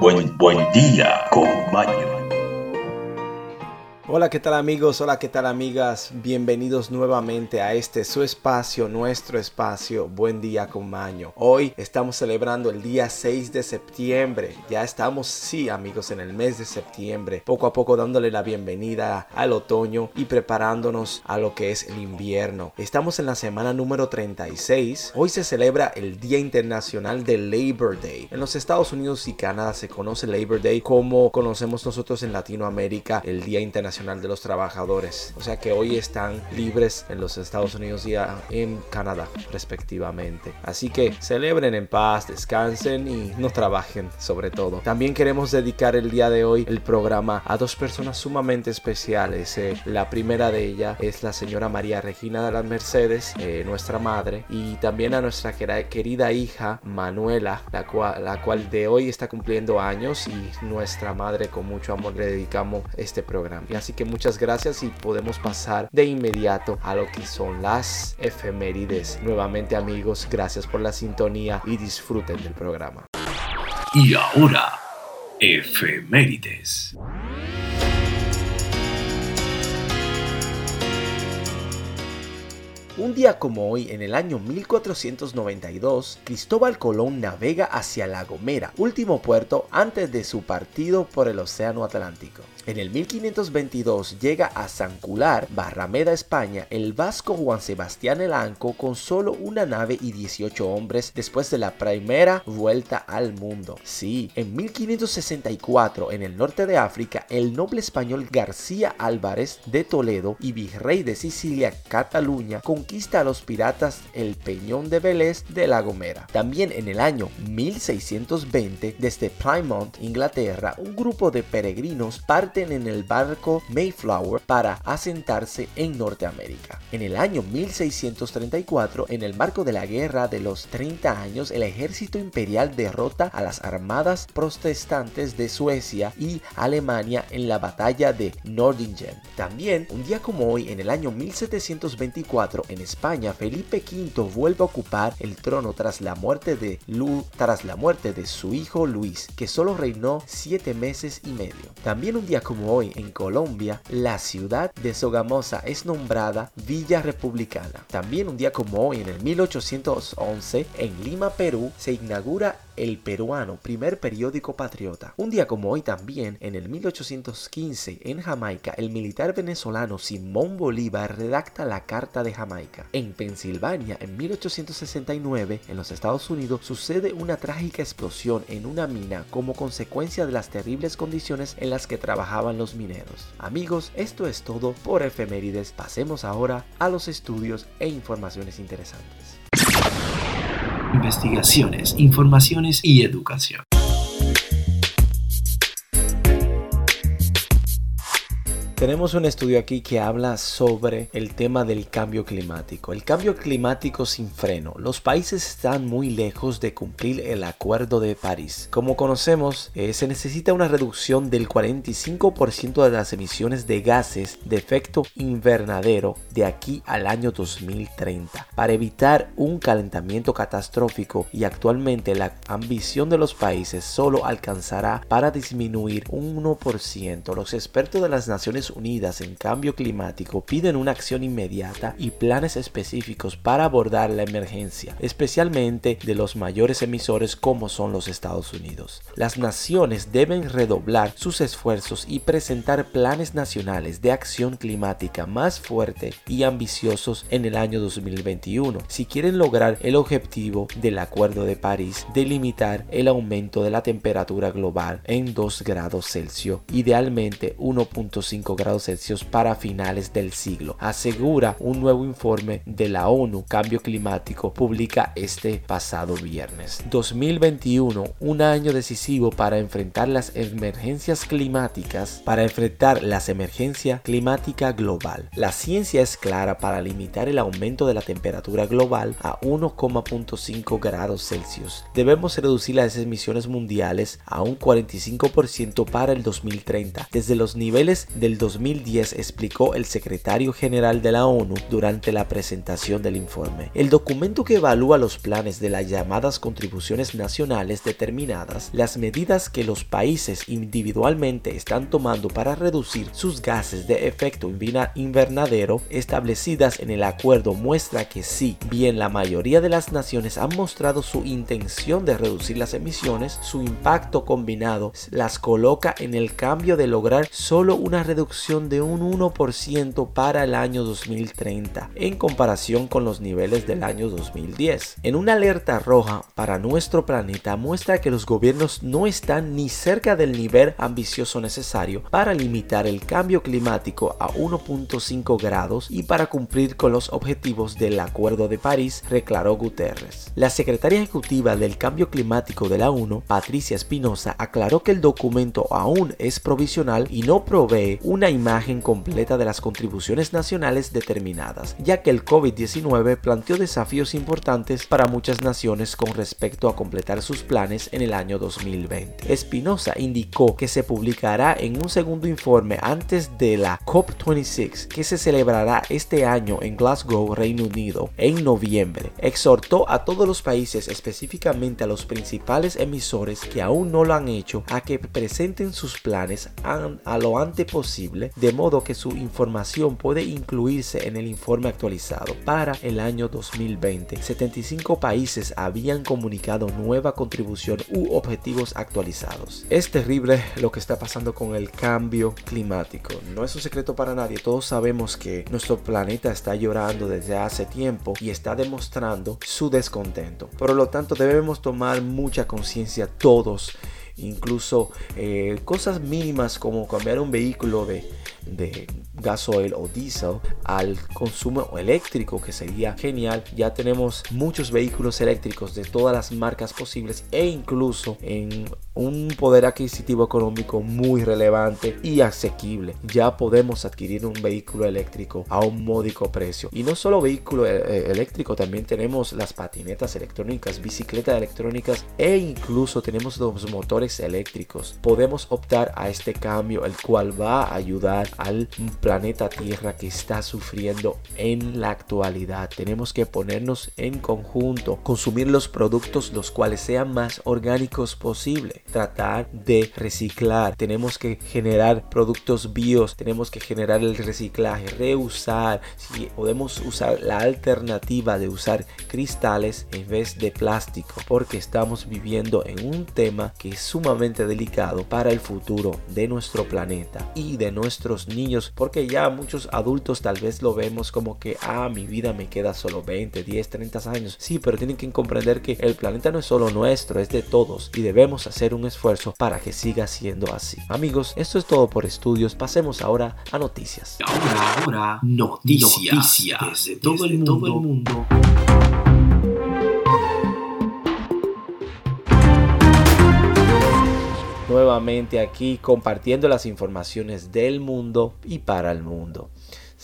buen, buen día con Maño. Hola, ¿qué tal amigos? Hola, ¿qué tal amigas? Bienvenidos nuevamente a este su espacio, nuestro espacio, Buen Día con Maño. Hoy estamos celebrando el día 6 de septiembre. Ya estamos, sí amigos, en el mes de septiembre, poco a poco dándole la bienvenida al otoño y preparándonos a lo que es el invierno. Estamos en la semana número 36. Hoy se celebra el Día Internacional de Labor Day. En los Estados Unidos y Canadá se conoce Labor Day como conocemos nosotros en Latinoamérica el Día Internacional de los Trabajadores. O sea que hoy están libres en los Estados Unidos y en Canadá respectivamente. Así que celebren en paz, descansen y no trabajen sobre todo. También queremos dedicar el día de hoy el programa a dos personas sumamente especiales. Eh, la primera de ellas es la señora María Regina de las Mercedes, eh, nuestra madre, y también a nuestra querida hija Manuela, la cual, la cual de hoy está cumpliendo años y nuestra madre con mucho amor le dedicamos este programa. Así que muchas gracias y podemos pasar de inmediato a lo que son las efemérides. Nuevamente amigos, gracias por la sintonía y disfruten del programa. Y ahora, efemérides. Un día como hoy, en el año 1492, Cristóbal Colón navega hacia La Gomera, último puerto antes de su partido por el Océano Atlántico. En el 1522 llega a San Cular, Barrameda, España, el vasco Juan Sebastián Elanco con solo una nave y 18 hombres después de la primera vuelta al mundo. Sí, en 1564 en el norte de África, el noble español García Álvarez de Toledo y virrey de Sicilia, Cataluña, conquista a los piratas el Peñón de Vélez de La Gomera. También en el año 1620, desde Plymouth, Inglaterra, un grupo de peregrinos parte en el barco Mayflower para asentarse en Norteamérica. En el año 1634, en el marco de la Guerra de los 30 años, el ejército imperial derrota a las armadas protestantes de Suecia y Alemania en la batalla de Nordingen. También, un día como hoy, en el año 1724, en España, Felipe V vuelve a ocupar el trono tras la muerte de, Lu tras la muerte de su hijo Luis, que solo reinó 7 meses y medio. También un día como hoy en Colombia, la ciudad de Sogamosa es nombrada Villa Republicana. También un día como hoy en el 1811 en Lima, Perú, se inaugura el Peruano, primer periódico patriota. Un día como hoy también, en el 1815, en Jamaica, el militar venezolano Simón Bolívar redacta la Carta de Jamaica. En Pensilvania, en 1869, en los Estados Unidos, sucede una trágica explosión en una mina como consecuencia de las terribles condiciones en las que trabajaban los mineros. Amigos, esto es todo por efemérides. Pasemos ahora a los estudios e informaciones interesantes investigaciones, informaciones y educación. Tenemos un estudio aquí que habla sobre el tema del cambio climático. El cambio climático sin freno. Los países están muy lejos de cumplir el Acuerdo de París. Como conocemos, eh, se necesita una reducción del 45% de las emisiones de gases de efecto invernadero de aquí al año 2030 para evitar un calentamiento catastrófico y actualmente la ambición de los países solo alcanzará para disminuir un 1%. Los expertos de las Naciones Unidas en Cambio Climático piden una acción inmediata y planes específicos para abordar la emergencia, especialmente de los mayores emisores como son los Estados Unidos. Las naciones deben redoblar sus esfuerzos y presentar planes nacionales de acción climática más fuertes y ambiciosos en el año 2021 si quieren lograr el objetivo del Acuerdo de París de limitar el aumento de la temperatura global en 2 grados Celsius, idealmente 1.5 grados Celsius para finales del siglo, asegura un nuevo informe de la ONU Cambio Climático publica este pasado viernes. 2021, un año decisivo para enfrentar las emergencias climáticas, para enfrentar las emergencias climática global. La ciencia es clara para limitar el aumento de la temperatura global a 1,5 grados Celsius. Debemos reducir las emisiones mundiales a un 45% para el 2030, desde los niveles del 2010, explicó el secretario general de la ONU durante la presentación del informe. El documento que evalúa los planes de las llamadas contribuciones nacionales determinadas, las medidas que los países individualmente están tomando para reducir sus gases de efecto invernadero establecidas en el acuerdo muestra que sí, bien la mayoría de las naciones han mostrado su intención de reducir las emisiones, su impacto combinado las coloca en el cambio de lograr solo una reducción de un 1% para el año 2030 en comparación con los niveles del año 2010. En una alerta roja para nuestro planeta muestra que los gobiernos no están ni cerca del nivel ambicioso necesario para limitar el cambio climático a 1.5 grados y para cumplir con los objetivos del Acuerdo de París, declaró Guterres. La secretaria ejecutiva del cambio climático de la ONU, Patricia Espinosa, aclaró que el documento aún es provisional y no provee una imagen completa de las contribuciones nacionales determinadas, ya que el COVID-19 planteó desafíos importantes para muchas naciones con respecto a completar sus planes en el año 2020. Espinosa indicó que se publicará en un segundo informe antes de la COP26 que se celebrará este año en Glasgow, Reino Unido, en noviembre. Exhortó a todos los países, específicamente a los principales emisores que aún no lo han hecho, a que presenten sus planes a, lo antes posible, de modo que su información puede incluirse en el informe actualizado. Para el año 2020, 75 países habían comunicado nueva contribución u objetivos actualizados. Es terrible lo que está pasando con el cambio climático. No es un secreto para nadie, todos sabemos que nuestro planeta está llorando desde hace tiempo y está demostrando su descontento. Por lo tanto, debemos tomar mucha conciencia todos incluso eh, cosas mínimas como cambiar un vehículo de, de gasoil o diésel al consumo eléctrico que sería genial. Ya tenemos muchos vehículos eléctricos de todas las marcas posibles e incluso en un poder adquisitivo económico muy relevante y asequible. Ya podemos adquirir un vehículo eléctrico a un módico precio. Y no solo vehículo eh, eh, eléctrico también tenemos las patinetas electrónicas bicicletas electrónicas e incluso tenemos los motores eléctricos. Podemos optar a este cambio el cual va a ayudar al planeta Tierra que está sufriendo en la actualidad. Tenemos que ponernos en conjunto, consumir los productos los cuales sean más orgánicos posible, tratar de reciclar. Tenemos que generar productos bios, tenemos que generar el reciclaje, reusar. Si podemos usar la alternativa de usar cristales en vez de plástico, porque estamos viviendo en un tema que es sumamente delicado para el futuro de nuestro planeta y de nuestros niños, porque ya muchos adultos tal vez lo vemos como que, ah, mi vida me queda solo 20, 10, 30 años. Sí, pero tienen que comprender que el planeta no es solo nuestro, es de todos y debemos hacer un esfuerzo para que siga siendo así. Amigos, esto es todo por estudios. Pasemos ahora a noticias. Ahora, ahora, noticias, desde, todo, el todo el mundo. nuevamente aquí compartiendo las informaciones del mundo y para el mundo.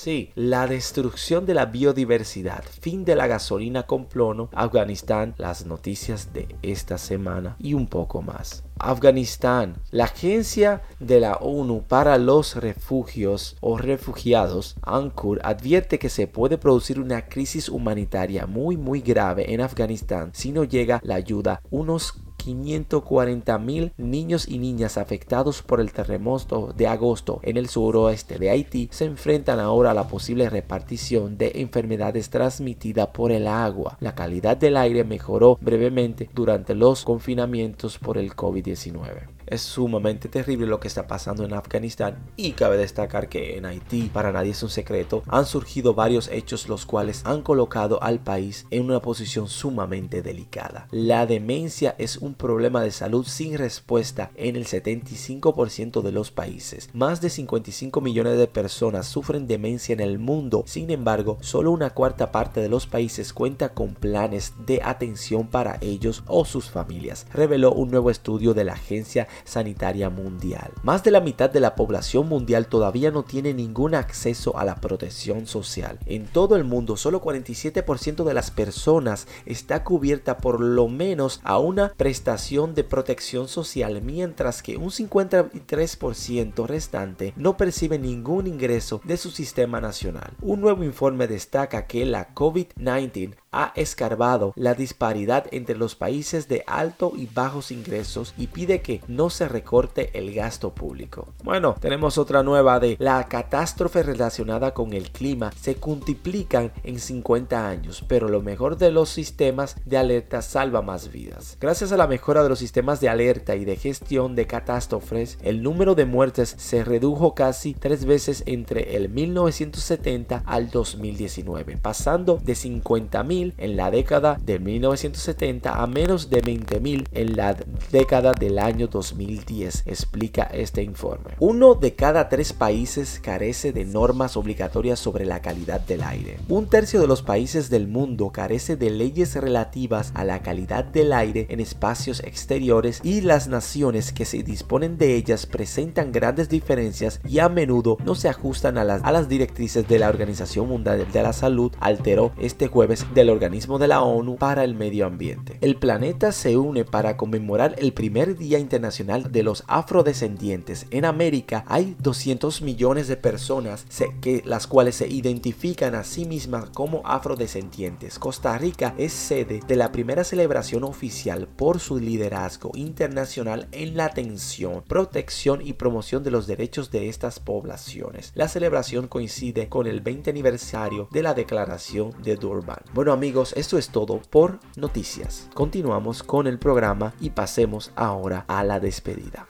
Sí, la destrucción de la biodiversidad, fin de la gasolina con plono, Afganistán, las noticias de esta semana y un poco más. Afganistán, la agencia de la ONU para los refugios o refugiados, ANCUR, advierte que se puede producir una crisis humanitaria muy muy grave en Afganistán si no llega la ayuda unos 540 mil niños y niñas afectados por el terremoto de agosto en el suroeste de Haití se enfrentan ahora a la posible repartición de enfermedades transmitidas por el agua. La calidad del aire mejoró brevemente durante los confinamientos por el COVID-19. Es sumamente terrible lo que está pasando en Afganistán y cabe destacar que en Haití, para nadie es un secreto, han surgido varios hechos los cuales han colocado al país en una posición sumamente delicada. La demencia es un problema de salud sin respuesta en el 75% de los países. Más de 55 millones de personas sufren demencia en el mundo, sin embargo, solo una cuarta parte de los países cuenta con planes de atención para ellos o sus familias, reveló un nuevo estudio de la agencia sanitaria mundial. Más de la mitad de la población mundial todavía no tiene ningún acceso a la protección social. En todo el mundo, solo 47% de las personas está cubierta por lo menos a una prestación de protección social, mientras que un 53% restante no percibe ningún ingreso de su sistema nacional. Un nuevo informe destaca que la COVID-19 ha escarbado la disparidad entre los países de alto y bajos ingresos y pide que no se recorte el gasto público. Bueno, tenemos otra nueva de la catástrofe relacionada con el clima se multiplican en 50 años, pero lo mejor de los sistemas de alerta salva más vidas. Gracias a la mejora de los sistemas de alerta y de gestión de catástrofes, el número de muertes se redujo casi tres veces entre el 1970 al 2019, pasando de 50.000 en la década de 1970 a menos de 20.000 en la década del año 2010, explica este informe. Uno de cada tres países carece de normas obligatorias sobre la calidad del aire. Un tercio de los países del mundo carece de leyes relativas a la calidad del aire en espacios exteriores y las naciones que se disponen de ellas presentan grandes diferencias y a menudo no se ajustan a las, a las directrices de la Organización Mundial de la Salud, alteró este jueves del organismo de la ONU para el medio ambiente. El planeta se une para conmemorar el primer Día Internacional de los Afrodescendientes. En América hay 200 millones de personas que, las cuales se identifican a sí mismas como afrodescendientes. Costa Rica es sede de la primera celebración oficial por su liderazgo internacional en la atención, protección y promoción de los derechos de estas poblaciones. La celebración coincide con el 20 aniversario de la Declaración de Durban. Bueno, amigos, esto es todo por noticias. Continuamos con el programa y pasemos ahora a la despedida.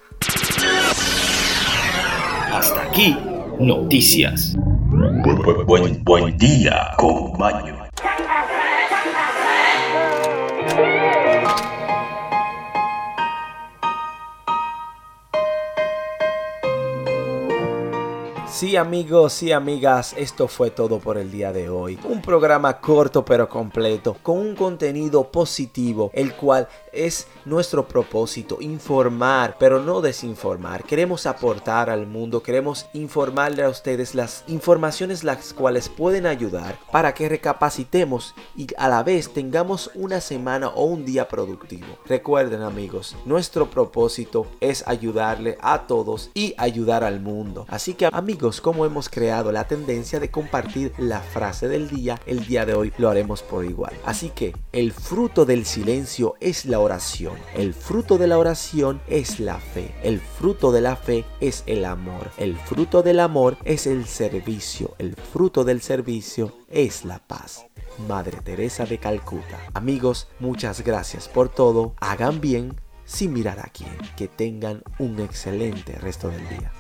Hasta aquí, noticias. Buen, buen, día, con Sí amigos y amigas, esto fue todo por el día de hoy. Un programa corto pero completo, con un contenido positivo, el cual es nuestro propósito, informar, pero no desinformar. Queremos aportar al mundo, queremos informarle a ustedes las informaciones las cuales pueden ayudar para que recapacitemos y a la vez tengamos una semana o un día productivo. Recuerden amigos, nuestro propósito es ayudarle a todos y ayudar al mundo. Así que como hemos creado la tendencia de compartir la frase del día, el día de hoy lo haremos por igual. Así que el fruto del silencio es la oración, el fruto de la oración es la fe, el fruto de la fe es el amor, el fruto del amor es el servicio, el fruto del servicio es la paz. Madre Teresa de Calcuta. Amigos, muchas gracias por todo. Hagan bien sin mirar a quién. Que tengan un excelente resto del día.